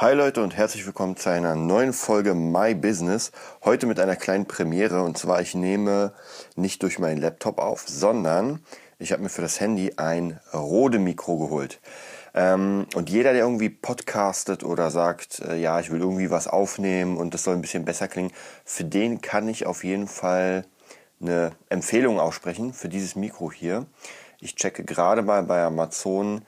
Hi Leute und herzlich willkommen zu einer neuen Folge My Business. Heute mit einer kleinen Premiere und zwar ich nehme nicht durch meinen Laptop auf, sondern ich habe mir für das Handy ein Rode Mikro geholt. Ähm, und jeder, der irgendwie podcastet oder sagt, äh, ja, ich will irgendwie was aufnehmen und das soll ein bisschen besser klingen, für den kann ich auf jeden Fall eine Empfehlung aussprechen für dieses Mikro hier. Ich checke gerade mal bei Amazon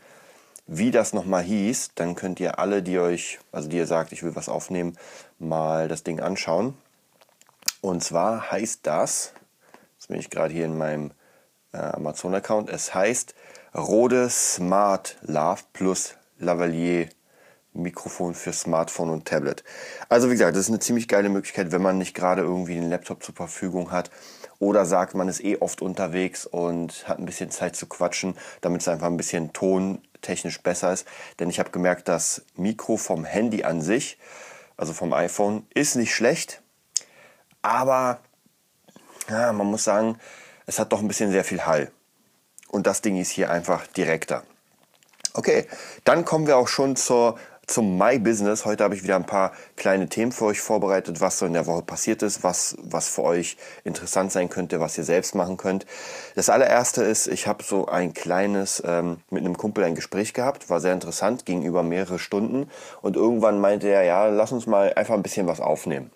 wie das nochmal hieß, dann könnt ihr alle, die euch, also die ihr sagt, ich will was aufnehmen, mal das Ding anschauen. Und zwar heißt das, jetzt bin ich gerade hier in meinem äh, Amazon-Account, es heißt Rode Smart Love Plus Lavalier Mikrofon für Smartphone und Tablet. Also wie gesagt, das ist eine ziemlich geile Möglichkeit, wenn man nicht gerade irgendwie den Laptop zur Verfügung hat oder sagt, man ist eh oft unterwegs und hat ein bisschen Zeit zu quatschen, damit es einfach ein bisschen tontechnisch besser ist. Denn ich habe gemerkt, das Mikro vom Handy an sich, also vom iPhone, ist nicht schlecht, aber ja, man muss sagen, es hat doch ein bisschen sehr viel Hall. Und das Ding ist hier einfach direkter. Okay, dann kommen wir auch schon zur zum My Business. Heute habe ich wieder ein paar kleine Themen für euch vorbereitet, was so in der Woche passiert ist, was, was für euch interessant sein könnte, was ihr selbst machen könnt. Das allererste ist, ich habe so ein kleines, ähm, mit einem Kumpel ein Gespräch gehabt, war sehr interessant, ging über mehrere Stunden und irgendwann meinte er, ja, lass uns mal einfach ein bisschen was aufnehmen.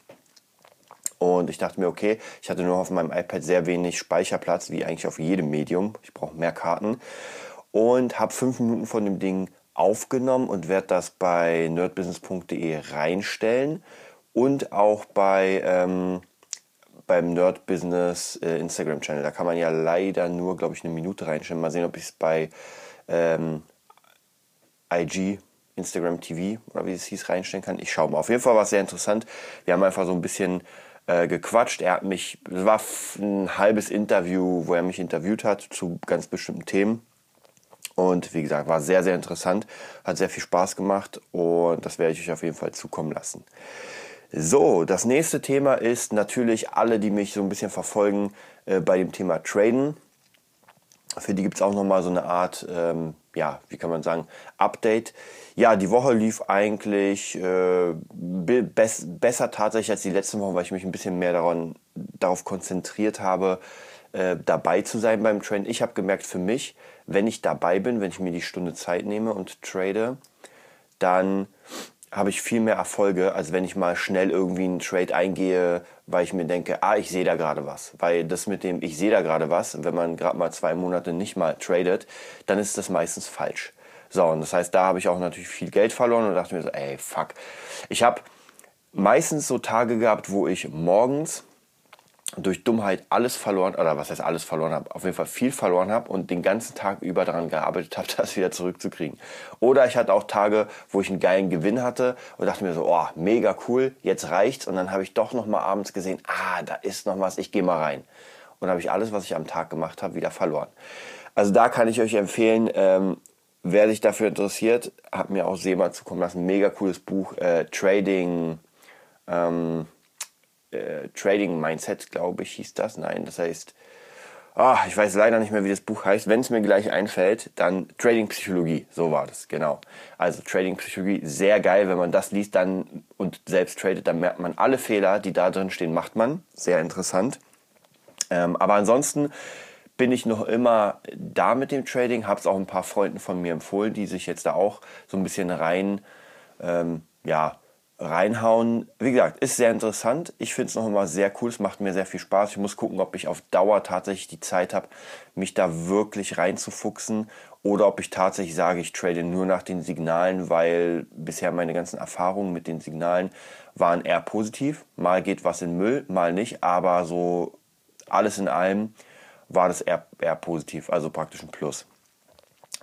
Und ich dachte mir, okay, ich hatte nur auf meinem iPad sehr wenig Speicherplatz, wie eigentlich auf jedem Medium. Ich brauche mehr Karten. Und habe fünf Minuten von dem Ding aufgenommen und werde das bei nerdbusiness.de reinstellen und auch bei ähm, beim Nerdbusiness äh, Instagram Channel. Da kann man ja leider nur, glaube ich, eine Minute reinstellen. Mal sehen, ob ich es bei ähm, IG Instagram TV oder wie es hieß reinstellen kann. Ich schaue mal. Auf jeden Fall war es sehr interessant. Wir haben einfach so ein bisschen äh, gequatscht. Er hat mich, es war ein halbes Interview, wo er mich interviewt hat zu ganz bestimmten Themen. Und wie gesagt, war sehr, sehr interessant, hat sehr viel Spaß gemacht und das werde ich euch auf jeden Fall zukommen lassen. So, das nächste Thema ist natürlich alle, die mich so ein bisschen verfolgen äh, bei dem Thema Traden. Für die gibt es auch nochmal so eine Art, ähm, ja, wie kann man sagen, Update. Ja, die Woche lief eigentlich äh, be besser tatsächlich als die letzte Woche, weil ich mich ein bisschen mehr daran, darauf konzentriert habe, äh, dabei zu sein beim Traden. Ich habe gemerkt für mich, wenn ich dabei bin, wenn ich mir die Stunde Zeit nehme und trade, dann habe ich viel mehr Erfolge, als wenn ich mal schnell irgendwie einen Trade eingehe, weil ich mir denke, ah, ich sehe da gerade was. Weil das mit dem, ich sehe da gerade was, wenn man gerade mal zwei Monate nicht mal tradet, dann ist das meistens falsch. So, und das heißt, da habe ich auch natürlich viel Geld verloren und dachte mir so, ey, fuck. Ich habe meistens so Tage gehabt, wo ich morgens durch Dummheit alles verloren, oder was heißt alles verloren habe, auf jeden Fall viel verloren habe und den ganzen Tag über daran gearbeitet habe, das wieder zurückzukriegen. Oder ich hatte auch Tage, wo ich einen geilen Gewinn hatte und dachte mir so, oh, mega cool, jetzt reicht's. Und dann habe ich doch noch mal abends gesehen, ah, da ist noch was, ich gehe mal rein. Und habe ich alles, was ich am Tag gemacht habe, wieder verloren. Also da kann ich euch empfehlen, ähm, wer sich dafür interessiert, hat mir auch Seemann zukommen lassen, mega cooles Buch, äh, Trading, ähm, äh, Trading Mindset, glaube ich, hieß das. Nein, das heißt, ah, ich weiß leider nicht mehr, wie das Buch heißt. Wenn es mir gleich einfällt, dann Trading Psychologie. So war das, genau. Also Trading Psychologie, sehr geil. Wenn man das liest dann und selbst tradet, dann merkt man alle Fehler, die da drin stehen, macht man. Sehr interessant. Ähm, aber ansonsten bin ich noch immer da mit dem Trading, habe es auch ein paar Freunden von mir empfohlen, die sich jetzt da auch so ein bisschen rein, ähm, ja, reinhauen. Wie gesagt, ist sehr interessant. Ich finde es noch immer sehr cool. Es macht mir sehr viel Spaß. Ich muss gucken, ob ich auf Dauer tatsächlich die Zeit habe, mich da wirklich reinzufuchsen oder ob ich tatsächlich sage, ich trade nur nach den Signalen, weil bisher meine ganzen Erfahrungen mit den Signalen waren eher positiv. Mal geht was in Müll, mal nicht, aber so alles in allem war das eher, eher positiv, also praktisch ein Plus.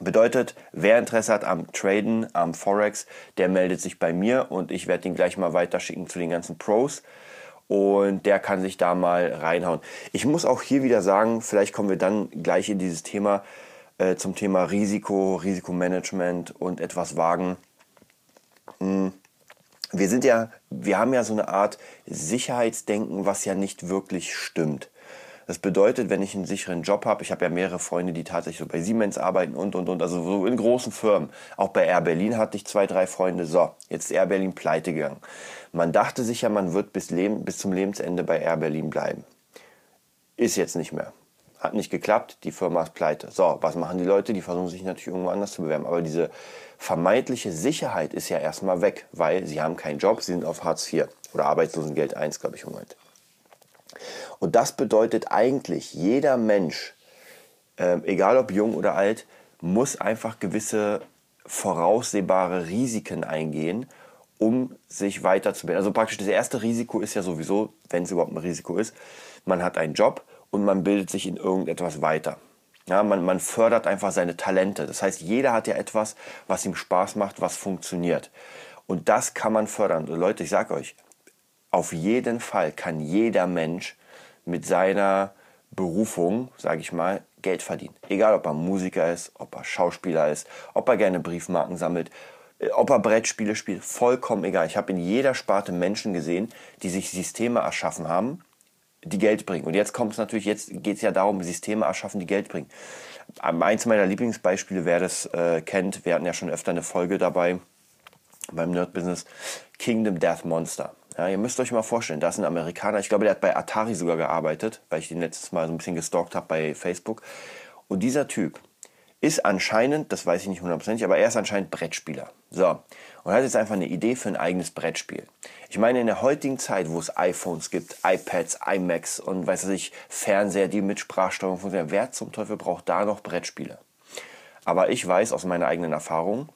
Bedeutet, wer Interesse hat am Traden, am Forex, der meldet sich bei mir und ich werde ihn gleich mal weiterschicken zu den ganzen Pros und der kann sich da mal reinhauen. Ich muss auch hier wieder sagen, vielleicht kommen wir dann gleich in dieses Thema äh, zum Thema Risiko, Risikomanagement und etwas wagen. Hm. Wir sind ja, wir haben ja so eine Art Sicherheitsdenken, was ja nicht wirklich stimmt. Das bedeutet, wenn ich einen sicheren Job habe, ich habe ja mehrere Freunde, die tatsächlich so bei Siemens arbeiten und, und, und, also so in großen Firmen. Auch bei Air Berlin hatte ich zwei, drei Freunde. So, jetzt ist Air Berlin pleite gegangen. Man dachte sich ja, man wird bis, Leben, bis zum Lebensende bei Air Berlin bleiben. Ist jetzt nicht mehr. Hat nicht geklappt, die Firma ist pleite. So, was machen die Leute? Die versuchen sich natürlich irgendwo anders zu bewerben. Aber diese vermeintliche Sicherheit ist ja erstmal weg, weil sie haben keinen Job, sie sind auf Hartz IV oder Arbeitslosengeld 1, glaube ich, im Moment. Und das bedeutet eigentlich, jeder Mensch, äh, egal ob jung oder alt, muss einfach gewisse voraussehbare Risiken eingehen, um sich weiterzubilden. Also praktisch das erste Risiko ist ja sowieso, wenn es überhaupt ein Risiko ist, man hat einen Job und man bildet sich in irgendetwas weiter. Ja, man, man fördert einfach seine Talente. Das heißt, jeder hat ja etwas, was ihm Spaß macht, was funktioniert. Und das kann man fördern. Und Leute, ich sage euch, auf jeden Fall kann jeder Mensch mit seiner Berufung, sage ich mal, Geld verdienen. Egal, ob er Musiker ist, ob er Schauspieler ist, ob er gerne Briefmarken sammelt, äh, ob er Brettspiele spielt, vollkommen egal. Ich habe in jeder Sparte Menschen gesehen, die sich Systeme erschaffen haben, die Geld bringen. Und jetzt kommt es natürlich, jetzt geht es ja darum, Systeme erschaffen, die Geld bringen. Eins meiner Lieblingsbeispiele, wer das äh, kennt, wir hatten ja schon öfter eine Folge dabei beim Nerd Business, Kingdom Death Monster. Ja, ihr müsst euch mal vorstellen, da ist ein Amerikaner, ich glaube, der hat bei Atari sogar gearbeitet, weil ich den letztes Mal so ein bisschen gestalkt habe bei Facebook. Und dieser Typ ist anscheinend, das weiß ich nicht hundertprozentig, aber er ist anscheinend Brettspieler. So, und hat jetzt einfach eine Idee für ein eigenes Brettspiel. Ich meine, in der heutigen Zeit, wo es iPhones gibt, iPads, iMacs und weiß ich, Fernseher, die mit Sprachsteuerung funktionieren, wer zum Teufel braucht da noch Brettspiele? Aber ich weiß aus meiner eigenen Erfahrung,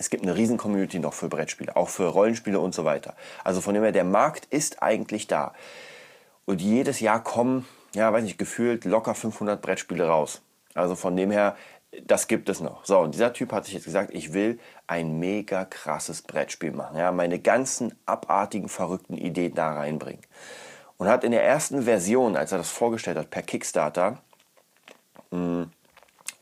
es gibt eine riesen Community noch für Brettspiele, auch für Rollenspiele und so weiter. Also von dem her, der Markt ist eigentlich da. Und jedes Jahr kommen, ja, weiß nicht, gefühlt locker 500 Brettspiele raus. Also von dem her, das gibt es noch. So, und dieser Typ hat sich jetzt gesagt, ich will ein mega krasses Brettspiel machen. Ja, meine ganzen abartigen, verrückten Ideen da reinbringen. Und hat in der ersten Version, als er das vorgestellt hat, per Kickstarter, mh, hm,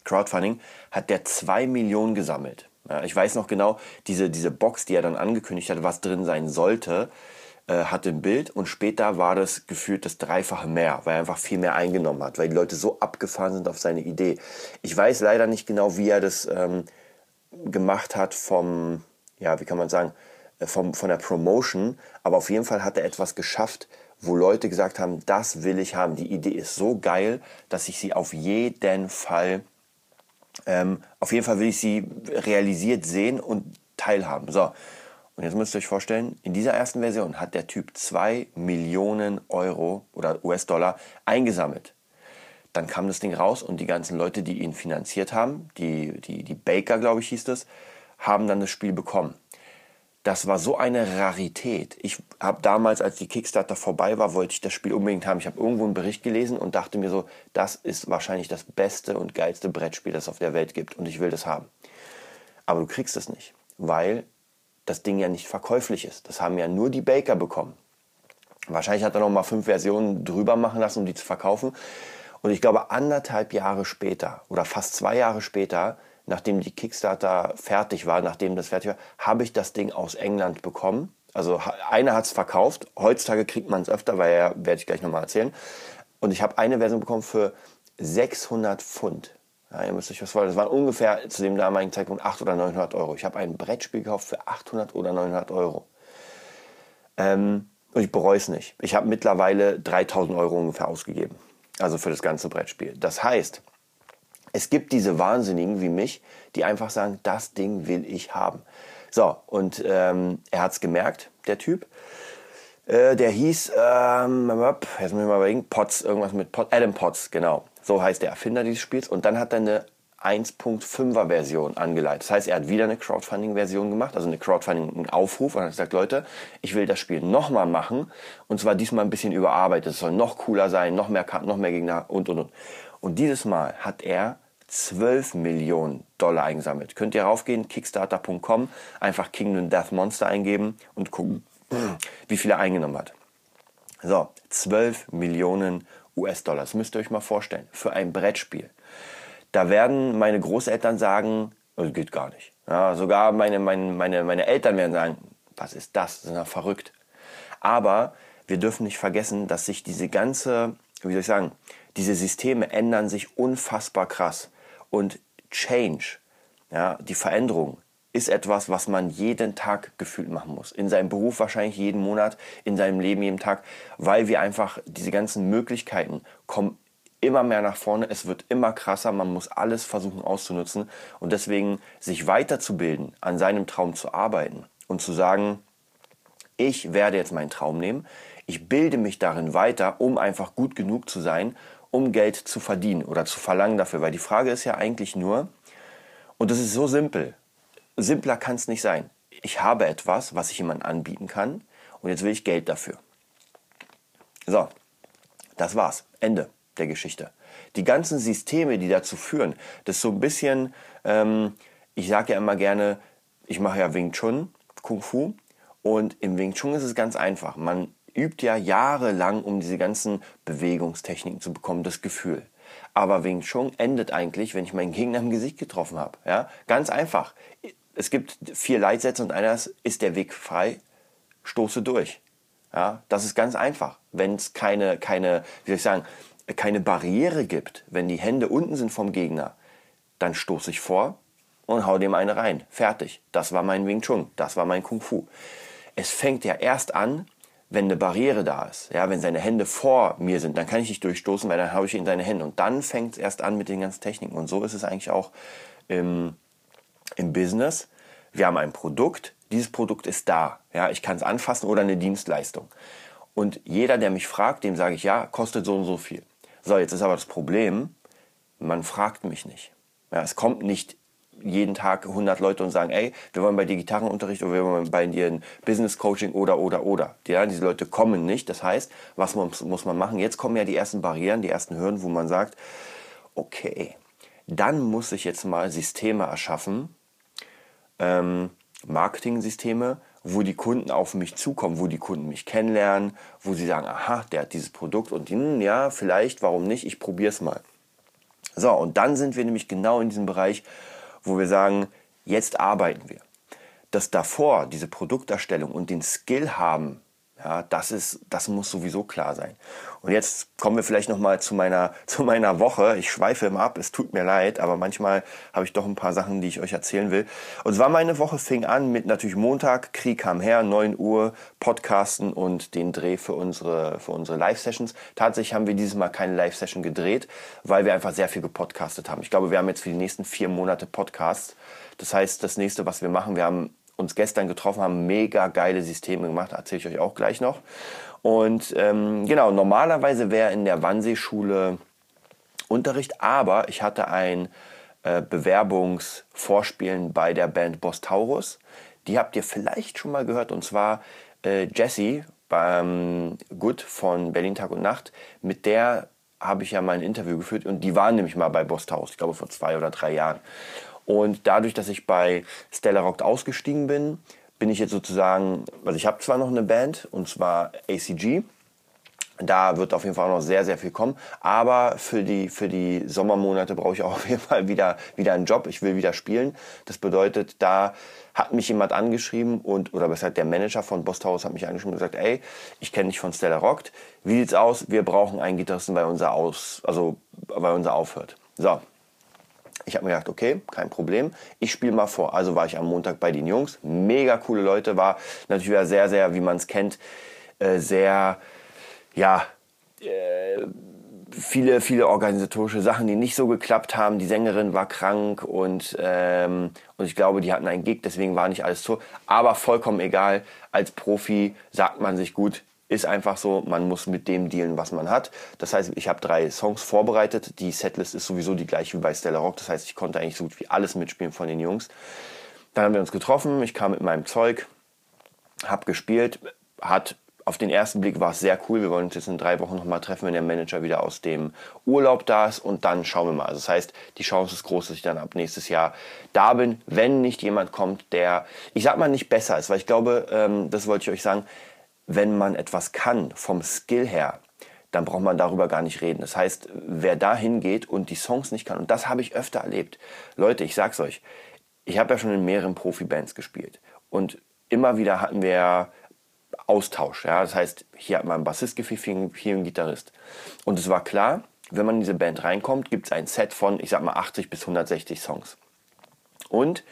Crowdfunding, hat der 2 Millionen gesammelt. Ja, ich weiß noch genau, diese, diese Box, die er dann angekündigt hat, was drin sein sollte, äh, hatte ein Bild und später war das gefühlt das Dreifache mehr, weil er einfach viel mehr eingenommen hat, weil die Leute so abgefahren sind auf seine Idee. Ich weiß leider nicht genau, wie er das ähm, gemacht hat vom, ja, wie kann man sagen, äh, vom, von der Promotion, aber auf jeden Fall hat er etwas geschafft, wo Leute gesagt haben, das will ich haben. Die Idee ist so geil, dass ich sie auf jeden Fall ähm, auf jeden Fall will ich sie realisiert sehen und teilhaben. So, und jetzt müsst ihr euch vorstellen, in dieser ersten Version hat der Typ 2 Millionen Euro oder US-Dollar eingesammelt. Dann kam das Ding raus und die ganzen Leute, die ihn finanziert haben, die, die, die Baker, glaube ich, hieß das, haben dann das Spiel bekommen das war so eine Rarität. Ich habe damals, als die Kickstarter vorbei war, wollte ich das Spiel unbedingt haben. Ich habe irgendwo einen Bericht gelesen und dachte mir so, das ist wahrscheinlich das beste und geilste Brettspiel, das es auf der Welt gibt und ich will das haben. Aber du kriegst es nicht, weil das Ding ja nicht verkäuflich ist. Das haben ja nur die Baker bekommen. Wahrscheinlich hat er noch mal fünf Versionen drüber machen lassen, um die zu verkaufen. Und ich glaube, anderthalb Jahre später oder fast zwei Jahre später nachdem die Kickstarter fertig war, nachdem das fertig war, habe ich das Ding aus England bekommen. Also einer hat es verkauft. Heutzutage kriegt man es öfter, weil ja, werde ich gleich nochmal erzählen. Und ich habe eine Version bekommen für 600 Pfund. Ja, ihr müsst euch was vorstellen. Das waren ungefähr zu dem damaligen Zeitpunkt 800 oder 900 Euro. Ich habe ein Brettspiel gekauft für 800 oder 900 Euro. Ähm, und ich bereue es nicht. Ich habe mittlerweile 3000 Euro ungefähr ausgegeben. Also für das ganze Brettspiel. Das heißt, es gibt diese Wahnsinnigen wie mich, die einfach sagen, das Ding will ich haben. So, und ähm, er hat es gemerkt, der Typ. Äh, der hieß, ähm, jetzt muss ich mal überlegen, Potts, irgendwas mit Potts, Adam Potts, genau. So heißt der Erfinder dieses Spiels. Und dann hat er eine 1.5er Version angeleitet. Das heißt, er hat wieder eine Crowdfunding-Version gemacht, also eine Crowdfunding-Aufruf und hat gesagt, Leute, ich will das Spiel nochmal machen und zwar diesmal ein bisschen überarbeitet. Es soll noch cooler sein, noch mehr Karten, noch mehr Gegner und und und. Und dieses Mal hat er 12 Millionen Dollar eingesammelt. Könnt ihr raufgehen, kickstarter.com, einfach Kingdom Death Monster eingeben und gucken, wie viel er eingenommen hat. So, 12 Millionen US-Dollar. Das müsst ihr euch mal vorstellen. Für ein Brettspiel. Da werden meine Großeltern sagen, das geht gar nicht. Ja, sogar meine, meine, meine, meine Eltern werden sagen, was ist das? Das ist ja verrückt. Aber wir dürfen nicht vergessen, dass sich diese ganze wie soll ich sagen, diese Systeme ändern sich unfassbar krass. Und Change, ja, die Veränderung, ist etwas, was man jeden Tag gefühlt machen muss. In seinem Beruf wahrscheinlich jeden Monat, in seinem Leben jeden Tag, weil wir einfach diese ganzen Möglichkeiten kommen immer mehr nach vorne, es wird immer krasser, man muss alles versuchen auszunutzen. Und deswegen sich weiterzubilden, an seinem Traum zu arbeiten und zu sagen, ich werde jetzt meinen Traum nehmen, ich bilde mich darin weiter, um einfach gut genug zu sein, um Geld zu verdienen oder zu verlangen dafür, weil die Frage ist ja eigentlich nur, und das ist so simpel, simpler kann es nicht sein. Ich habe etwas, was ich jemandem anbieten kann und jetzt will ich Geld dafür. So, das war's. Ende der Geschichte. Die ganzen Systeme, die dazu führen, das ist so ein bisschen, ähm, ich sage ja immer gerne, ich mache ja Wing Chun, Kung Fu. Und im Wing Chun ist es ganz einfach. Man übt ja jahrelang, um diese ganzen Bewegungstechniken zu bekommen, das Gefühl. Aber Wing Chun endet eigentlich, wenn ich meinen Gegner im Gesicht getroffen habe. Ja? Ganz einfach. Es gibt vier Leitsätze und einer ist der Weg frei, stoße durch. Ja? Das ist ganz einfach. Wenn es keine, keine, wie soll ich sagen, keine Barriere gibt, wenn die Hände unten sind vom Gegner, dann stoße ich vor und hau dem eine rein. Fertig. Das war mein Wing Chun. Das war mein Kung Fu. Es fängt ja erst an, wenn eine Barriere da ist. Ja, wenn seine Hände vor mir sind, dann kann ich nicht durchstoßen, weil dann habe ich ihn in seine Hände. Und dann fängt es erst an mit den ganzen Techniken. Und so ist es eigentlich auch im, im Business. Wir haben ein Produkt. Dieses Produkt ist da. Ja, ich kann es anfassen oder eine Dienstleistung. Und jeder, der mich fragt, dem sage ich, ja, kostet so und so viel. So, jetzt ist aber das Problem, man fragt mich nicht. Ja, es kommt nicht jeden Tag 100 Leute und sagen, ey, wir wollen bei dir Gitarrenunterricht oder wir wollen bei dir ein Business Coaching oder, oder, oder. Ja, diese Leute kommen nicht. Das heißt, was muss, muss man machen? Jetzt kommen ja die ersten Barrieren, die ersten Hürden, wo man sagt, okay, dann muss ich jetzt mal Systeme erschaffen, ähm, Marketing-Systeme, wo die Kunden auf mich zukommen, wo die Kunden mich kennenlernen, wo sie sagen, aha, der hat dieses Produkt und hm, ja, vielleicht, warum nicht, ich probiere es mal. So, und dann sind wir nämlich genau in diesem Bereich, wo wir sagen, jetzt arbeiten wir. Das davor, diese Produkterstellung und den Skill haben, ja, das, ist, das muss sowieso klar sein. Und jetzt kommen wir vielleicht nochmal zu meiner, zu meiner Woche. Ich schweife immer ab, es tut mir leid, aber manchmal habe ich doch ein paar Sachen, die ich euch erzählen will. Und zwar meine Woche fing an mit natürlich Montag, Krieg kam her, 9 Uhr, Podcasten und den Dreh für unsere, für unsere Live-Sessions. Tatsächlich haben wir dieses Mal keine Live-Session gedreht, weil wir einfach sehr viel gepodcastet haben. Ich glaube, wir haben jetzt für die nächsten vier Monate Podcasts. Das heißt, das nächste, was wir machen, wir haben uns gestern getroffen haben, mega geile Systeme gemacht, erzähle ich euch auch gleich noch. Und ähm, genau, normalerweise wäre in der Wannsee-Schule Unterricht, aber ich hatte ein äh, Bewerbungsvorspielen bei der Band Boss Taurus. Die habt ihr vielleicht schon mal gehört, und zwar äh, Jessie beim Good von Berlin Tag und Nacht. Mit der habe ich ja mal ein Interview geführt und die waren nämlich mal bei Boss Taurus, ich glaube vor zwei oder drei Jahren. Und dadurch, dass ich bei Stella Rock ausgestiegen bin, bin ich jetzt sozusagen, also ich habe zwar noch eine Band und zwar ACG. Da wird auf jeden Fall noch sehr, sehr viel kommen. Aber für die, für die Sommermonate brauche ich auch auf jeden Fall wieder, wieder einen Job. Ich will wieder spielen. Das bedeutet, da hat mich jemand angeschrieben und, oder besser der Manager von Bosthaus hat mich angeschrieben und gesagt, ey, ich kenne dich von Stella Rockt. Wie sieht's aus? Wir brauchen einen Gitarristen, weil unser aus, also, weil unser aufhört. So, ich habe mir gedacht, okay, kein Problem. Ich spiele mal vor. Also war ich am Montag bei den Jungs. Mega coole Leute. War natürlich wieder sehr, sehr, wie man es kennt, äh, sehr, ja, äh, viele, viele organisatorische Sachen, die nicht so geklappt haben. Die Sängerin war krank und, ähm, und ich glaube, die hatten einen Gig, deswegen war nicht alles so. Aber vollkommen egal. Als Profi sagt man sich gut, ist einfach so, man muss mit dem dealen, was man hat. Das heißt, ich habe drei Songs vorbereitet. Die Setlist ist sowieso die gleiche wie bei Stella Rock. Das heißt, ich konnte eigentlich so gut wie alles mitspielen von den Jungs. Dann haben wir uns getroffen. Ich kam mit meinem Zeug, habe gespielt. Hat auf den ersten Blick war es sehr cool. Wir wollen uns jetzt in drei Wochen nochmal treffen, wenn der Manager wieder aus dem Urlaub da ist. Und dann schauen wir mal. Also das heißt, die Chance ist groß, dass ich dann ab nächstes Jahr da bin, wenn nicht jemand kommt, der, ich sag mal, nicht besser ist. Weil ich glaube, ähm, das wollte ich euch sagen, wenn man etwas kann vom Skill her, dann braucht man darüber gar nicht reden. Das heißt, wer da hingeht und die Songs nicht kann, und das habe ich öfter erlebt. Leute, ich sag's euch, ich habe ja schon in mehreren Profibands gespielt und immer wieder hatten wir Austausch. Ja? Das heißt, hier hat man einen Bassist gefehlt, hier einen Gitarrist. Und es war klar, wenn man in diese Band reinkommt, gibt es ein Set von, ich sag mal, 80 bis 160 Songs. Und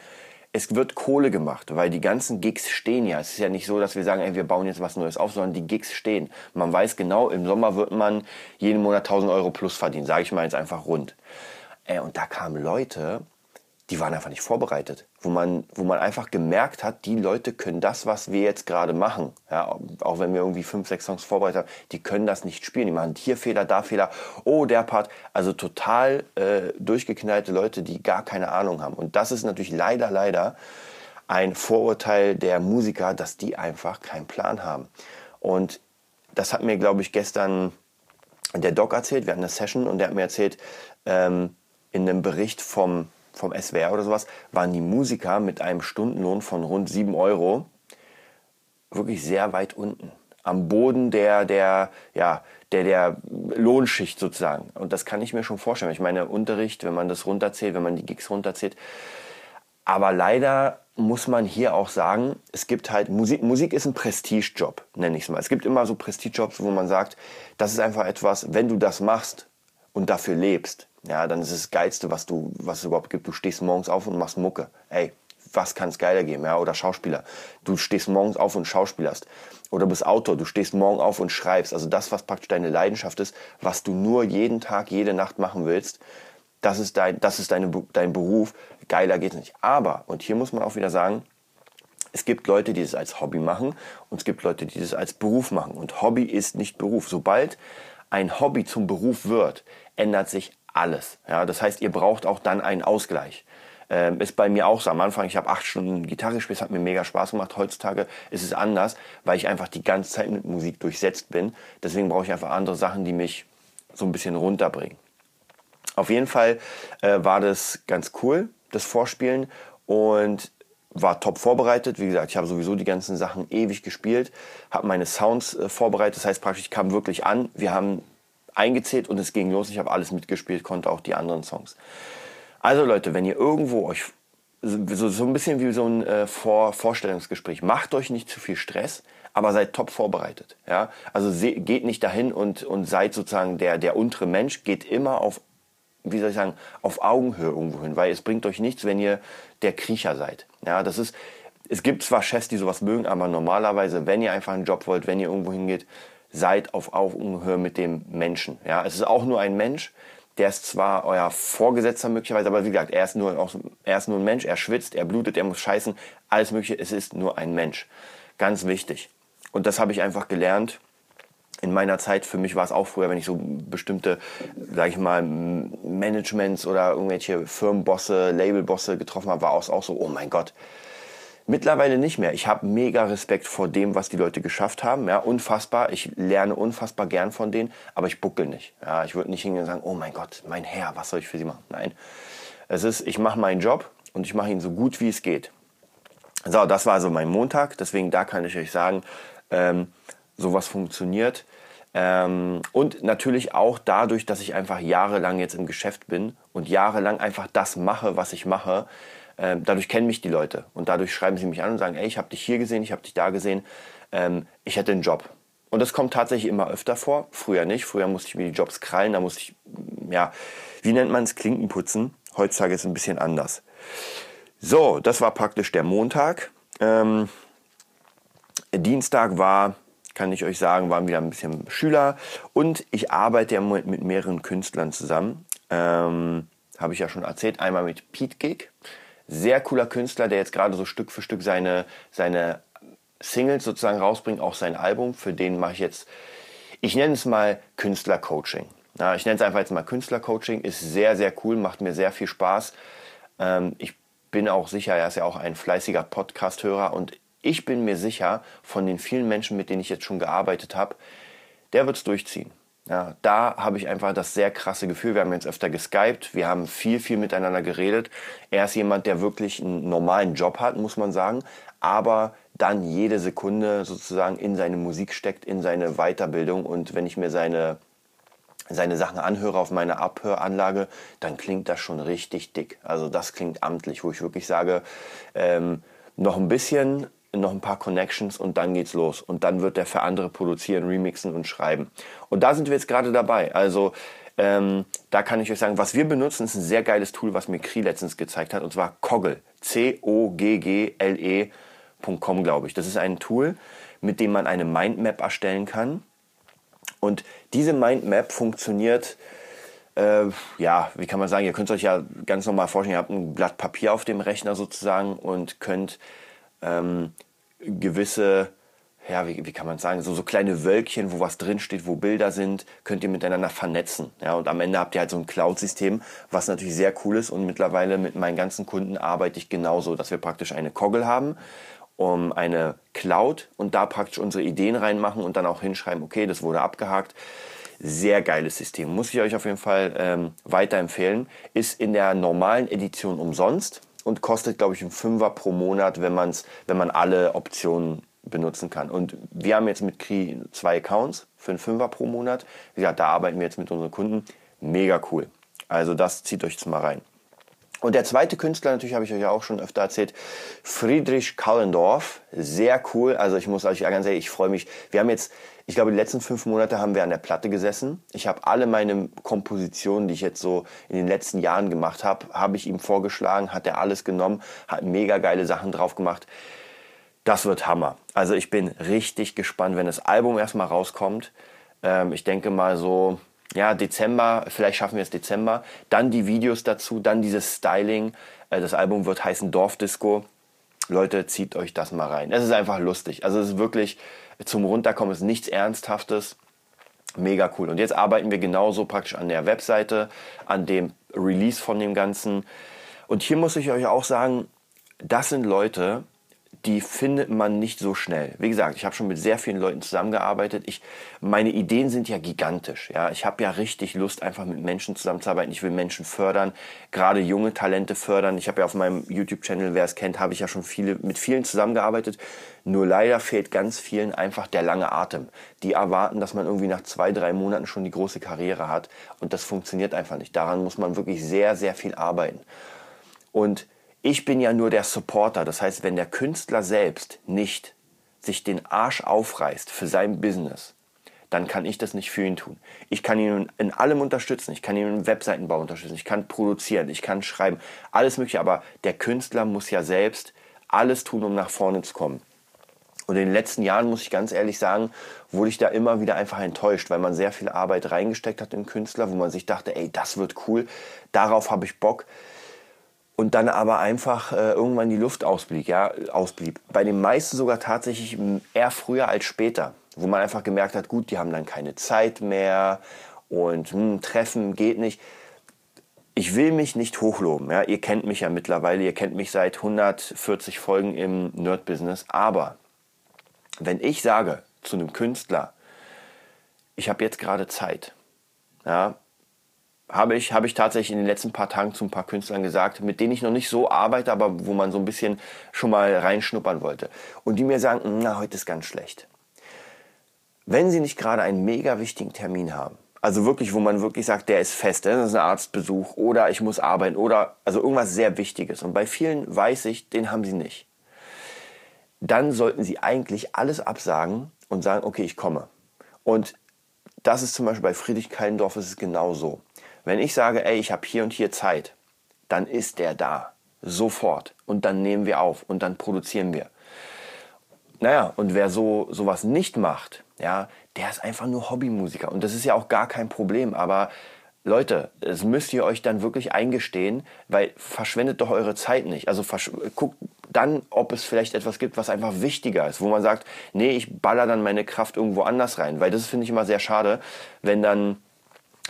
es wird Kohle gemacht, weil die ganzen Gigs stehen ja. Es ist ja nicht so, dass wir sagen, ey, wir bauen jetzt was Neues auf, sondern die Gigs stehen. Man weiß genau, im Sommer wird man jeden Monat 1000 Euro plus verdienen, sage ich mal jetzt einfach rund. Äh, und da kamen Leute, die waren einfach nicht vorbereitet. Wo man, wo man einfach gemerkt hat, die Leute können das, was wir jetzt gerade machen, ja, auch wenn wir irgendwie fünf, sechs Songs vorbereitet haben, die können das nicht spielen. Die machen hier Fehler, da Fehler, oh, der Part. Also total äh, durchgeknallte Leute, die gar keine Ahnung haben. Und das ist natürlich leider, leider ein Vorurteil der Musiker, dass die einfach keinen Plan haben. Und das hat mir, glaube ich, gestern der Doc erzählt. Wir hatten eine Session und der hat mir erzählt, ähm, in einem Bericht vom vom SWR oder sowas, waren die Musiker mit einem Stundenlohn von rund 7 Euro wirklich sehr weit unten. Am Boden der, der, ja, der, der Lohnschicht sozusagen. Und das kann ich mir schon vorstellen. Ich meine, Unterricht, wenn man das runterzählt, wenn man die Gigs runterzählt. Aber leider muss man hier auch sagen, es gibt halt Musik, Musik ist ein Prestigejob, nenne ich es mal. Es gibt immer so Prestigejobs, wo man sagt, das ist einfach etwas, wenn du das machst und dafür lebst, ja, dann ist es das Geilste, was du, was es überhaupt gibt. Du stehst morgens auf und machst Mucke. Ey, was kann es geiler geben? Ja, oder Schauspieler. Du stehst morgens auf und schauspielerst. Oder bist Autor. Du stehst morgen auf und schreibst. Also das, was praktisch deine Leidenschaft ist, was du nur jeden Tag, jede Nacht machen willst, das ist dein, das ist deine, dein Beruf. Geiler geht es nicht. Aber, und hier muss man auch wieder sagen, es gibt Leute, die das als Hobby machen und es gibt Leute, die das als Beruf machen. Und Hobby ist nicht Beruf. Sobald ein Hobby zum Beruf wird, ändert sich alles. Ja, das heißt, ihr braucht auch dann einen Ausgleich. Ähm, ist bei mir auch so. Am Anfang, ich habe acht Stunden Gitarre gespielt, es hat mir mega Spaß gemacht. Heutzutage ist es anders, weil ich einfach die ganze Zeit mit Musik durchsetzt bin. Deswegen brauche ich einfach andere Sachen, die mich so ein bisschen runterbringen. Auf jeden Fall äh, war das ganz cool, das Vorspielen und war top vorbereitet. Wie gesagt, ich habe sowieso die ganzen Sachen ewig gespielt, habe meine Sounds äh, vorbereitet. Das heißt praktisch, ich kam wirklich an. Wir haben eingezählt und es ging los. Ich habe alles mitgespielt, konnte auch die anderen Songs. Also Leute, wenn ihr irgendwo euch so, so ein bisschen wie so ein äh, Vor Vorstellungsgespräch, macht euch nicht zu viel Stress, aber seid top vorbereitet. Ja? Also geht nicht dahin und, und seid sozusagen der, der untere Mensch, geht immer auf, wie soll ich sagen, auf Augenhöhe irgendwo hin, weil es bringt euch nichts, wenn ihr der Kriecher seid. Ja, das ist, es gibt zwar Chefs, die sowas mögen, aber normalerweise, wenn ihr einfach einen Job wollt, wenn ihr irgendwo hingeht, seid auf Augenhöhe mit dem Menschen. Ja, es ist auch nur ein Mensch, der ist zwar euer Vorgesetzter möglicherweise, aber wie gesagt, er ist nur, er ist nur ein Mensch, er schwitzt, er blutet, er muss scheißen, alles mögliche, es ist nur ein Mensch. Ganz wichtig. Und das habe ich einfach gelernt in meiner Zeit. Für mich war es auch früher, wenn ich so bestimmte, sage ich mal, Managements oder irgendwelche Firmenbosse, Labelbosse getroffen habe, war es auch so, oh mein Gott, Mittlerweile nicht mehr. Ich habe mega Respekt vor dem, was die Leute geschafft haben. Ja, unfassbar. Ich lerne unfassbar gern von denen, aber ich buckel nicht. Ja, ich würde nicht hingehen und sagen, oh mein Gott, mein Herr, was soll ich für Sie machen? Nein. Es ist, ich mache meinen Job und ich mache ihn so gut wie es geht. So, das war also mein Montag. Deswegen da kann ich euch sagen, ähm, sowas funktioniert. Ähm, und natürlich auch dadurch, dass ich einfach jahrelang jetzt im Geschäft bin und jahrelang einfach das mache, was ich mache, ähm, dadurch kennen mich die Leute und dadurch schreiben sie mich an und sagen, ey, ich habe dich hier gesehen, ich habe dich da gesehen, ähm, ich hätte einen Job. Und das kommt tatsächlich immer öfter vor. Früher nicht. Früher musste ich mir die Jobs krallen, da musste ich, ja, wie nennt man es, Klinken putzen. Heutzutage ist es ein bisschen anders. So, das war praktisch der Montag. Ähm, Dienstag war, kann ich euch sagen, waren wieder ein bisschen Schüler und ich arbeite ja mit mehreren Künstlern zusammen. Ähm, Habe ich ja schon erzählt. Einmal mit Pete Gig. Sehr cooler Künstler, der jetzt gerade so Stück für Stück seine, seine Singles sozusagen rausbringt, auch sein Album. Für den mache ich jetzt, ich nenne es mal Künstlercoaching. Ich nenne es einfach jetzt mal Künstlercoaching. Ist sehr, sehr cool, macht mir sehr viel Spaß. Ähm, ich bin auch sicher, er ist ja auch ein fleißiger Podcast-Hörer und ich bin mir sicher, von den vielen Menschen, mit denen ich jetzt schon gearbeitet habe, der wird es durchziehen. Ja, da habe ich einfach das sehr krasse Gefühl. Wir haben jetzt öfter geskypt, wir haben viel, viel miteinander geredet. Er ist jemand, der wirklich einen normalen Job hat, muss man sagen, aber dann jede Sekunde sozusagen in seine Musik steckt, in seine Weiterbildung. Und wenn ich mir seine, seine Sachen anhöre auf meiner Abhöranlage, dann klingt das schon richtig dick. Also das klingt amtlich, wo ich wirklich sage, ähm, noch ein bisschen noch ein paar Connections und dann geht's los. Und dann wird der für andere produzieren, remixen und schreiben. Und da sind wir jetzt gerade dabei. Also ähm, da kann ich euch sagen, was wir benutzen, ist ein sehr geiles Tool, was mir Kri letztens gezeigt hat, und zwar Coggle. C-O-G-G-L-E.com, glaube ich. Das ist ein Tool, mit dem man eine Mindmap erstellen kann. Und diese Mindmap funktioniert, äh, ja, wie kann man sagen, ihr könnt euch ja ganz normal vorstellen, ihr habt ein Blatt Papier auf dem Rechner sozusagen und könnt ähm, gewisse ja, wie, wie kann man sagen, so, so kleine Wölkchen, wo was drinsteht, wo Bilder sind, könnt ihr miteinander vernetzen. Ja, und am Ende habt ihr halt so ein Cloud-System, was natürlich sehr cool ist. Und mittlerweile mit meinen ganzen Kunden arbeite ich genauso, dass wir praktisch eine Kogel haben, um eine Cloud und da praktisch unsere Ideen reinmachen und dann auch hinschreiben, okay, das wurde abgehakt. Sehr geiles System. Muss ich euch auf jeden Fall ähm, weiterempfehlen. Ist in der normalen Edition umsonst und kostet, glaube ich, einen Fünfer pro Monat, wenn, man's, wenn man alle Optionen benutzen kann. Und wir haben jetzt mit Kri zwei Accounts für einen Fünfer pro Monat. Wie gesagt, da arbeiten wir jetzt mit unseren Kunden. Mega cool. Also das zieht euch jetzt mal rein. Und der zweite Künstler, natürlich habe ich euch ja auch schon öfter erzählt, Friedrich Kallendorf. Sehr cool. Also ich muss euch ganz ehrlich, ich freue mich. Wir haben jetzt, ich glaube, die letzten fünf Monate haben wir an der Platte gesessen. Ich habe alle meine Kompositionen, die ich jetzt so in den letzten Jahren gemacht habe, habe ich ihm vorgeschlagen, hat er alles genommen, hat mega geile Sachen drauf gemacht. Das wird Hammer. Also ich bin richtig gespannt, wenn das Album erstmal rauskommt. Ähm, ich denke mal so, ja, Dezember, vielleicht schaffen wir es Dezember. Dann die Videos dazu, dann dieses Styling. Äh, das Album wird heißen Dorfdisco. Leute, zieht euch das mal rein. Es ist einfach lustig. Also es ist wirklich zum Runterkommen, es ist nichts Ernsthaftes. Mega cool. Und jetzt arbeiten wir genauso praktisch an der Webseite, an dem Release von dem Ganzen. Und hier muss ich euch auch sagen, das sind Leute, die findet man nicht so schnell. Wie gesagt, ich habe schon mit sehr vielen Leuten zusammengearbeitet. Ich, meine Ideen sind ja gigantisch. Ja? Ich habe ja richtig Lust, einfach mit Menschen zusammenzuarbeiten. Ich will Menschen fördern, gerade junge Talente fördern. Ich habe ja auf meinem YouTube-Channel, wer es kennt, habe ich ja schon viele, mit vielen zusammengearbeitet. Nur leider fehlt ganz vielen einfach der lange Atem. Die erwarten, dass man irgendwie nach zwei, drei Monaten schon die große Karriere hat. Und das funktioniert einfach nicht. Daran muss man wirklich sehr, sehr viel arbeiten. Und ich bin ja nur der Supporter. Das heißt, wenn der Künstler selbst nicht sich den Arsch aufreißt für sein Business, dann kann ich das nicht für ihn tun. Ich kann ihn in allem unterstützen. Ich kann ihn im Webseitenbau unterstützen. Ich kann produzieren. Ich kann schreiben. Alles Mögliche. Aber der Künstler muss ja selbst alles tun, um nach vorne zu kommen. Und in den letzten Jahren, muss ich ganz ehrlich sagen, wurde ich da immer wieder einfach enttäuscht, weil man sehr viel Arbeit reingesteckt hat in Künstler, wo man sich dachte, ey, das wird cool, darauf habe ich Bock und dann aber einfach äh, irgendwann die Luft ausblieb, ja, ausblieb. Bei den meisten sogar tatsächlich eher früher als später, wo man einfach gemerkt hat, gut, die haben dann keine Zeit mehr und hm, Treffen geht nicht. Ich will mich nicht hochloben, ja, ihr kennt mich ja mittlerweile, ihr kennt mich seit 140 Folgen im Nerd-Business, aber wenn ich sage zu einem Künstler, ich habe jetzt gerade Zeit, ja, habe ich, habe ich tatsächlich in den letzten paar Tagen zu ein paar Künstlern gesagt, mit denen ich noch nicht so arbeite, aber wo man so ein bisschen schon mal reinschnuppern wollte. Und die mir sagen, na, heute ist ganz schlecht. Wenn sie nicht gerade einen mega wichtigen Termin haben, also wirklich, wo man wirklich sagt, der ist fest, das ist ein Arztbesuch oder ich muss arbeiten oder also irgendwas sehr Wichtiges. Und bei vielen weiß ich, den haben sie nicht. Dann sollten sie eigentlich alles absagen und sagen, okay, ich komme. Und das ist zum Beispiel bei Friedrich Keilendorf ist es genau so. Wenn ich sage, ey, ich habe hier und hier Zeit, dann ist der da. Sofort. Und dann nehmen wir auf und dann produzieren wir. Naja, und wer so sowas nicht macht, ja, der ist einfach nur Hobbymusiker. Und das ist ja auch gar kein Problem. Aber Leute, das müsst ihr euch dann wirklich eingestehen, weil verschwendet doch eure Zeit nicht. Also guckt dann, ob es vielleicht etwas gibt, was einfach wichtiger ist, wo man sagt, nee, ich baller dann meine Kraft irgendwo anders rein. Weil das finde ich immer sehr schade, wenn dann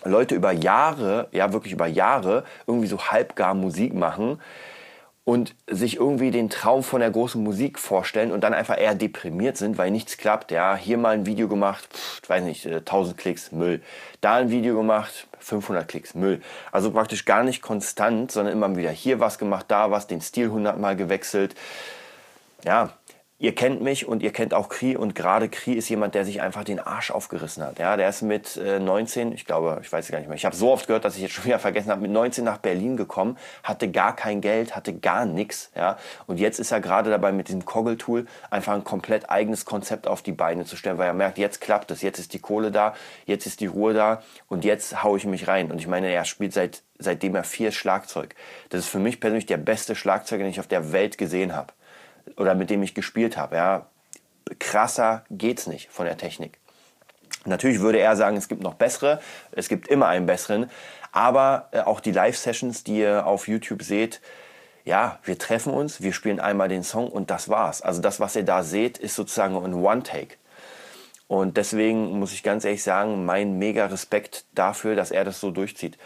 Leute über Jahre, ja wirklich über Jahre, irgendwie so halbgar Musik machen und sich irgendwie den Traum von der großen Musik vorstellen und dann einfach eher deprimiert sind, weil nichts klappt. Ja, hier mal ein Video gemacht, pff, weiß nicht, 1000 äh, Klicks, Müll. Da ein Video gemacht, 500 Klicks, Müll. Also praktisch gar nicht konstant, sondern immer wieder hier was gemacht, da was, den Stil 100 Mal gewechselt. Ja, ihr kennt mich und ihr kennt auch Kri und gerade Kri ist jemand, der sich einfach den Arsch aufgerissen hat. Ja, der ist mit äh, 19, ich glaube, ich weiß gar nicht mehr, ich habe so oft gehört, dass ich jetzt schon wieder vergessen habe, mit 19 nach Berlin gekommen, hatte gar kein Geld, hatte gar nichts. Ja, und jetzt ist er gerade dabei mit diesem Koggle-Tool einfach ein komplett eigenes Konzept auf die Beine zu stellen, weil er merkt, jetzt klappt es, jetzt ist die Kohle da, jetzt ist die Ruhe da und jetzt haue ich mich rein. Und ich meine, er spielt seit seitdem er vier Schlagzeug. Das ist für mich persönlich der beste Schlagzeuger, den ich auf der Welt gesehen habe oder mit dem ich gespielt habe. Ja. Krasser geht's nicht von der Technik. Natürlich würde er sagen, es gibt noch bessere, es gibt immer einen besseren, aber äh, auch die Live-Sessions, die ihr auf YouTube seht, ja, wir treffen uns, wir spielen einmal den Song und das war's. Also das, was ihr da seht, ist sozusagen ein One-Take. Und deswegen muss ich ganz ehrlich sagen, mein mega Respekt dafür, dass er das so durchzieht.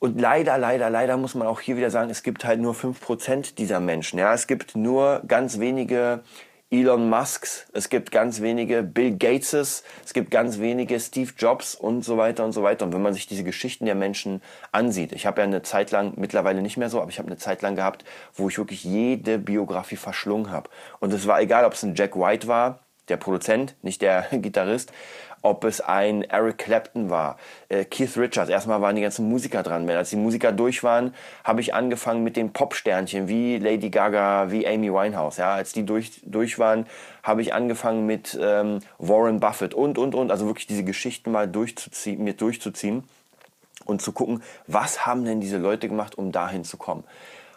Und leider, leider, leider muss man auch hier wieder sagen, es gibt halt nur 5% dieser Menschen. Ja, es gibt nur ganz wenige Elon Musks, es gibt ganz wenige Bill Gateses, es gibt ganz wenige Steve Jobs und so weiter und so weiter. Und wenn man sich diese Geschichten der Menschen ansieht, ich habe ja eine Zeit lang, mittlerweile nicht mehr so, aber ich habe eine Zeit lang gehabt, wo ich wirklich jede Biografie verschlungen habe. Und es war egal, ob es ein Jack White war, der Produzent, nicht der Gitarrist, ob es ein Eric Clapton war, äh, Keith Richards. Erstmal waren die ganzen Musiker dran. Als die Musiker durch waren, habe ich angefangen mit den Popsternchen wie Lady Gaga, wie Amy Winehouse. Ja, als die durch, durch waren, habe ich angefangen mit ähm, Warren Buffett und, und, und. Also wirklich diese Geschichten mal durchzuziehen, mir durchzuziehen und zu gucken, was haben denn diese Leute gemacht, um dahin zu kommen.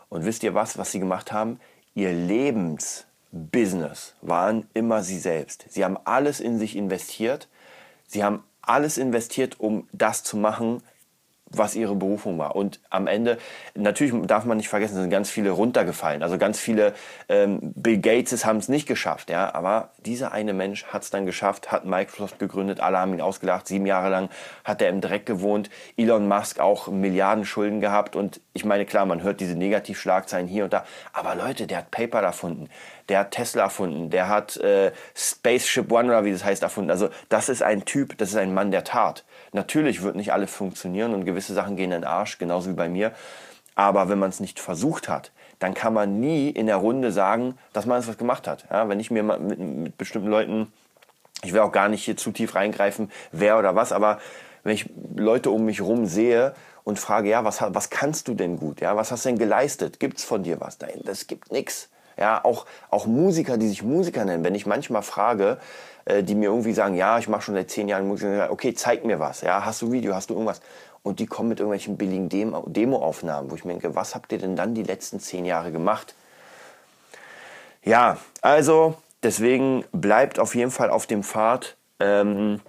Und wisst ihr was, was sie gemacht haben? Ihr Lebensbusiness waren immer sie selbst. Sie haben alles in sich investiert Sie haben alles investiert, um das zu machen, was ihre Berufung war. Und am Ende, natürlich darf man nicht vergessen, sind ganz viele runtergefallen. Also ganz viele ähm, Bill Gates haben es nicht geschafft, ja. Aber dieser eine Mensch hat es dann geschafft, hat Microsoft gegründet, alle haben ihn ausgelacht, sieben Jahre lang hat er im Dreck gewohnt. Elon Musk auch Milliarden Schulden gehabt. Und ich meine, klar, man hört diese Negativschlagzeilen hier und da. Aber Leute, der hat PayPal erfunden der hat Tesla erfunden, der hat äh, Spaceship One oder wie das heißt erfunden. Also das ist ein Typ, das ist ein Mann der Tat. Natürlich wird nicht alles funktionieren und gewisse Sachen gehen in den Arsch, genauso wie bei mir. Aber wenn man es nicht versucht hat, dann kann man nie in der Runde sagen, dass man etwas gemacht hat. Ja, wenn ich mir mit, mit bestimmten Leuten, ich will auch gar nicht hier zu tief reingreifen, wer oder was, aber wenn ich Leute um mich herum sehe und frage, ja, was, was kannst du denn gut? Ja, was hast du denn geleistet? Gibt es von dir was? Nein, das gibt nichts. Ja, auch, auch Musiker, die sich Musiker nennen, wenn ich manchmal frage, äh, die mir irgendwie sagen, ja, ich mache schon seit zehn Jahren Musik, okay, zeig mir was, ja, hast du Video, hast du irgendwas? Und die kommen mit irgendwelchen billigen Demo-Aufnahmen, wo ich mir denke, was habt ihr denn dann die letzten zehn Jahre gemacht? Ja, also deswegen bleibt auf jeden Fall auf dem Pfad, ähm,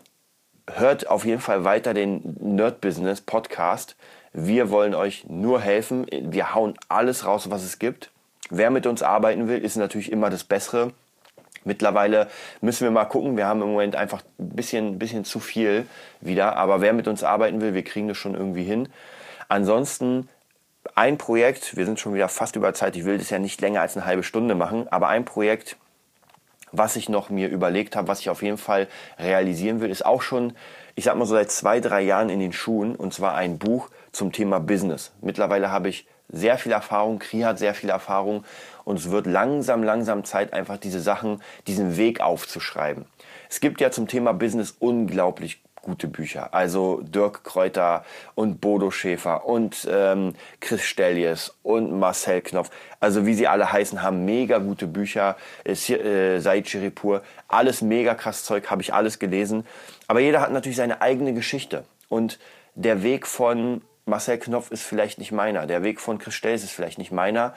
hört auf jeden Fall weiter den Nerd Business Podcast. Wir wollen euch nur helfen. Wir hauen alles raus, was es gibt. Wer mit uns arbeiten will, ist natürlich immer das Bessere. Mittlerweile müssen wir mal gucken. Wir haben im Moment einfach ein bisschen, bisschen zu viel wieder. Aber wer mit uns arbeiten will, wir kriegen das schon irgendwie hin. Ansonsten ein Projekt, wir sind schon wieder fast über Zeit. Ich will das ja nicht länger als eine halbe Stunde machen. Aber ein Projekt, was ich noch mir überlegt habe, was ich auf jeden Fall realisieren will, ist auch schon, ich sag mal so seit zwei, drei Jahren in den Schuhen. Und zwar ein Buch zum Thema Business. Mittlerweile habe ich sehr viel Erfahrung, Kri hat sehr viel Erfahrung und es wird langsam, langsam Zeit, einfach diese Sachen, diesen Weg aufzuschreiben. Es gibt ja zum Thema Business unglaublich gute Bücher. Also Dirk Kräuter und Bodo Schäfer und ähm, Chris Stellies und Marcel Knopf. Also wie sie alle heißen, haben mega gute Bücher. Äh, Said Chiripur, alles mega krass Zeug, habe ich alles gelesen. Aber jeder hat natürlich seine eigene Geschichte. Und der Weg von Marcel Knopf ist vielleicht nicht meiner, der Weg von Chris Stelz ist vielleicht nicht meiner,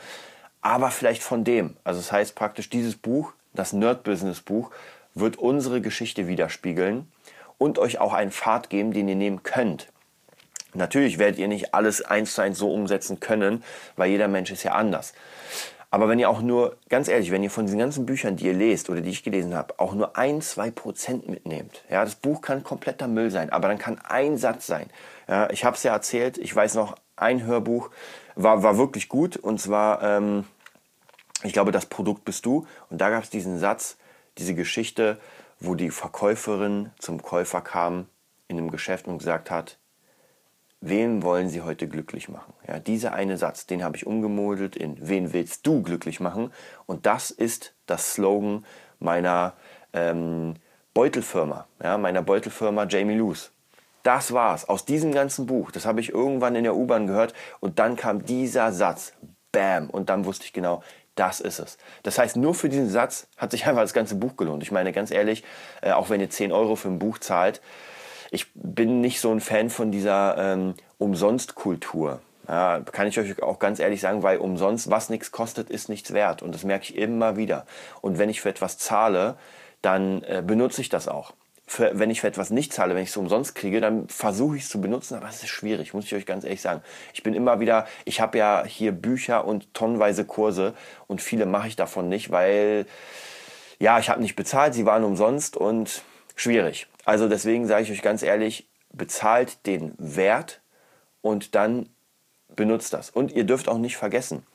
aber vielleicht von dem. Also das heißt praktisch, dieses Buch, das Nerd-Business-Buch, wird unsere Geschichte widerspiegeln und euch auch einen Pfad geben, den ihr nehmen könnt. Natürlich werdet ihr nicht alles eins zu eins so umsetzen können, weil jeder Mensch ist ja anders. Aber wenn ihr auch nur, ganz ehrlich, wenn ihr von diesen ganzen Büchern, die ihr lest oder die ich gelesen habe, auch nur ein, zwei Prozent mitnehmt, ja, das Buch kann kompletter Müll sein, aber dann kann ein Satz sein. Ja, ich habe es ja erzählt, ich weiß noch, ein Hörbuch war, war wirklich gut und zwar, ähm, ich glaube, das Produkt bist du. Und da gab es diesen Satz, diese Geschichte, wo die Verkäuferin zum Käufer kam in einem Geschäft und gesagt hat, wen wollen Sie heute glücklich machen? Ja, dieser eine Satz, den habe ich umgemodelt in wen willst du glücklich machen? Und das ist das Slogan meiner ähm, Beutelfirma, ja, meiner Beutelfirma Jamie Loose. Das war's aus diesem ganzen Buch. Das habe ich irgendwann in der U-Bahn gehört und dann kam dieser Satz. Bam! Und dann wusste ich genau, das ist es. Das heißt, nur für diesen Satz hat sich einfach das ganze Buch gelohnt. Ich meine, ganz ehrlich, äh, auch wenn ihr 10 Euro für ein Buch zahlt, ich bin nicht so ein Fan von dieser ähm, Umsonstkultur. Ja, kann ich euch auch ganz ehrlich sagen, weil umsonst, was nichts kostet, ist nichts wert. Und das merke ich immer wieder. Und wenn ich für etwas zahle, dann äh, benutze ich das auch. Für, wenn ich für etwas nicht zahle, wenn ich es umsonst kriege, dann versuche ich es zu benutzen, aber es ist schwierig, muss ich euch ganz ehrlich sagen. Ich bin immer wieder, ich habe ja hier Bücher und tonnenweise Kurse und viele mache ich davon nicht, weil ja, ich habe nicht bezahlt, sie waren umsonst und schwierig. Also deswegen sage ich euch ganz ehrlich, bezahlt den Wert und dann benutzt das. Und ihr dürft auch nicht vergessen,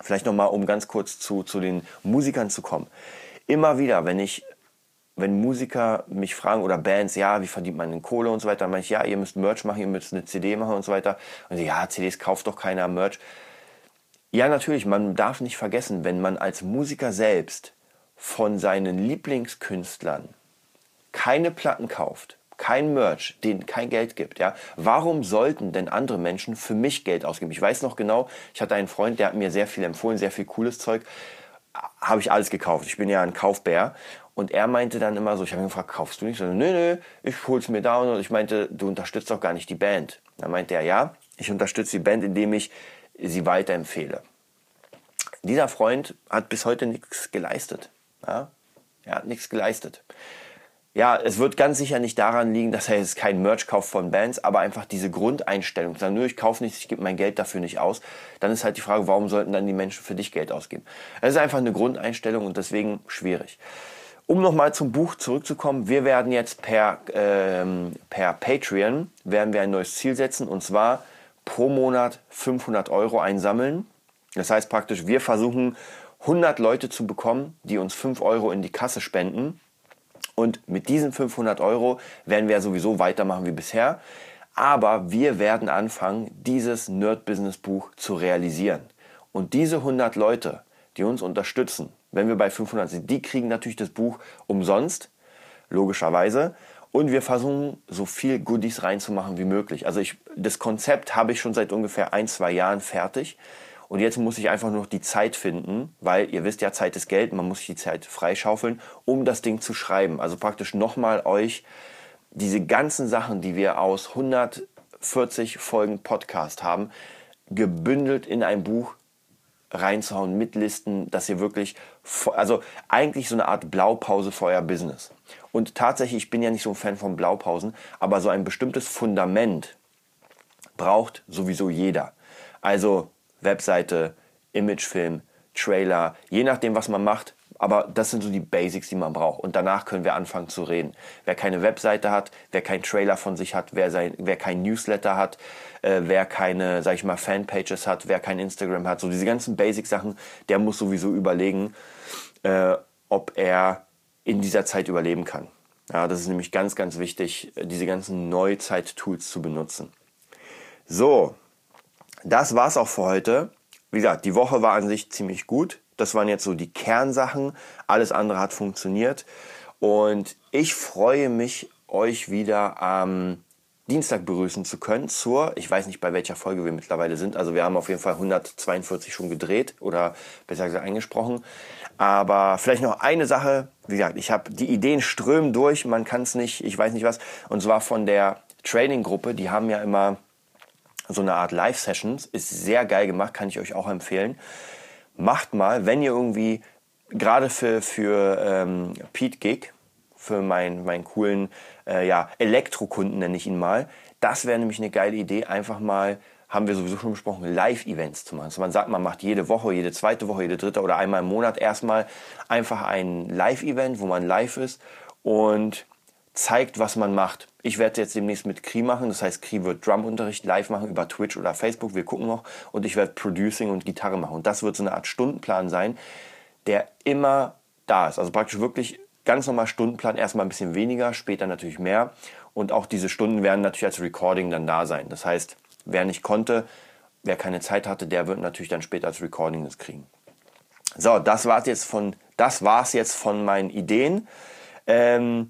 vielleicht nochmal, um ganz kurz zu, zu den Musikern zu kommen. Immer wieder, wenn ich, wenn Musiker mich fragen oder Bands, ja, wie verdient man denn Kohle und so weiter, dann meine ich, ja, ihr müsst Merch machen, ihr müsst eine CD machen und so weiter. Und ja, CDs kauft doch keiner Merch. Ja, natürlich, man darf nicht vergessen, wenn man als Musiker selbst von seinen Lieblingskünstlern keine Platten kauft, kein Merch, denen kein Geld gibt, ja, warum sollten denn andere Menschen für mich Geld ausgeben? Ich weiß noch genau, ich hatte einen Freund, der hat mir sehr viel empfohlen, sehr viel cooles Zeug, habe ich alles gekauft. Ich bin ja ein Kaufbär. Und er meinte dann immer so, ich habe ihn gefragt, kaufst du nicht? So, nö, nö, ich hol's mir da. Und ich meinte, du unterstützt doch gar nicht die Band. Dann meinte er, ja, ich unterstütze die Band, indem ich sie weiterempfehle. Dieser Freund hat bis heute nichts geleistet. Ja? Er hat nichts geleistet ja, es wird ganz sicher nicht daran liegen, dass er jetzt kein Merch kauft von Bands, aber einfach diese Grundeinstellung, sagen, nö, ich kaufe nichts, ich gebe mein Geld dafür nicht aus, dann ist halt die Frage, warum sollten dann die Menschen für dich Geld ausgeben? Es ist einfach eine Grundeinstellung und deswegen schwierig. Um nochmal zum Buch zurückzukommen, wir werden jetzt per, ähm, per Patreon, werden wir ein neues Ziel setzen und zwar pro Monat 500 Euro einsammeln. Das heißt praktisch, wir versuchen 100 Leute zu bekommen, die uns 5 Euro in die Kasse spenden und mit diesen 500 Euro werden wir sowieso weitermachen wie bisher. Aber wir werden anfangen, dieses Nerd-Business-Buch zu realisieren. Und diese 100 Leute, die uns unterstützen, wenn wir bei 500 sind, die kriegen natürlich das Buch umsonst, logischerweise. Und wir versuchen, so viel Goodies reinzumachen wie möglich. Also ich, das Konzept habe ich schon seit ungefähr ein, zwei Jahren fertig. Und jetzt muss ich einfach nur noch die Zeit finden, weil ihr wisst ja, Zeit ist Geld, man muss sich die Zeit freischaufeln, um das Ding zu schreiben. Also praktisch nochmal euch diese ganzen Sachen, die wir aus 140 Folgen Podcast haben, gebündelt in ein Buch reinzuhauen mit Listen, dass ihr wirklich, also eigentlich so eine Art Blaupause für euer Business. Und tatsächlich, ich bin ja nicht so ein Fan von Blaupausen, aber so ein bestimmtes Fundament braucht sowieso jeder. Also Webseite, Imagefilm, Trailer, je nachdem, was man macht. Aber das sind so die Basics, die man braucht. Und danach können wir anfangen zu reden. Wer keine Webseite hat, wer keinen Trailer von sich hat, wer, sein, wer kein Newsletter hat, äh, wer keine, sag ich mal, Fanpages hat, wer kein Instagram hat, so diese ganzen Basic-Sachen, der muss sowieso überlegen, äh, ob er in dieser Zeit überleben kann. Ja, das ist nämlich ganz, ganz wichtig, diese ganzen Neuzeit-Tools zu benutzen. So, das war's auch für heute. Wie gesagt, die Woche war an sich ziemlich gut. Das waren jetzt so die Kernsachen. Alles andere hat funktioniert. Und ich freue mich, euch wieder am Dienstag begrüßen zu können zur, ich weiß nicht bei welcher Folge wir mittlerweile sind, also wir haben auf jeden Fall 142 schon gedreht oder besser gesagt eingesprochen. Aber vielleicht noch eine Sache, wie gesagt, ich habe die Ideen strömen durch, man kann es nicht, ich weiß nicht was, und zwar von der Training-Gruppe, die haben ja immer so eine Art Live-Sessions. Ist sehr geil gemacht, kann ich euch auch empfehlen. Macht mal, wenn ihr irgendwie, gerade für, für ähm, Pete Gig, für meinen, meinen coolen äh, ja, Elektrokunden nenne ich ihn mal, das wäre nämlich eine geile Idee, einfach mal haben wir sowieso schon besprochen, Live-Events zu machen. Also man sagt, man macht jede Woche, jede zweite Woche, jede dritte oder einmal im Monat erstmal einfach ein Live-Event, wo man live ist und zeigt, was man macht. Ich werde jetzt demnächst mit Kri machen, das heißt, Kri wird Drumunterricht live machen über Twitch oder Facebook, wir gucken noch. Und ich werde Producing und Gitarre machen. Und das wird so eine Art Stundenplan sein, der immer da ist. Also praktisch wirklich ganz normal Stundenplan, erstmal ein bisschen weniger, später natürlich mehr. Und auch diese Stunden werden natürlich als Recording dann da sein. Das heißt, wer nicht konnte, wer keine Zeit hatte, der wird natürlich dann später als Recording das kriegen. So, das war's jetzt jetzt von meinen Ideen. Ähm,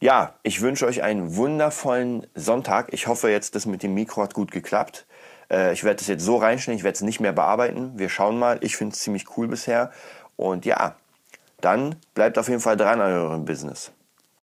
ja, ich wünsche euch einen wundervollen Sonntag. Ich hoffe jetzt, das mit dem Mikro hat gut geklappt. Äh, ich werde das jetzt so reinstellen, ich werde es nicht mehr bearbeiten. Wir schauen mal. Ich finde es ziemlich cool bisher. Und ja, dann bleibt auf jeden Fall dran an eurem Business.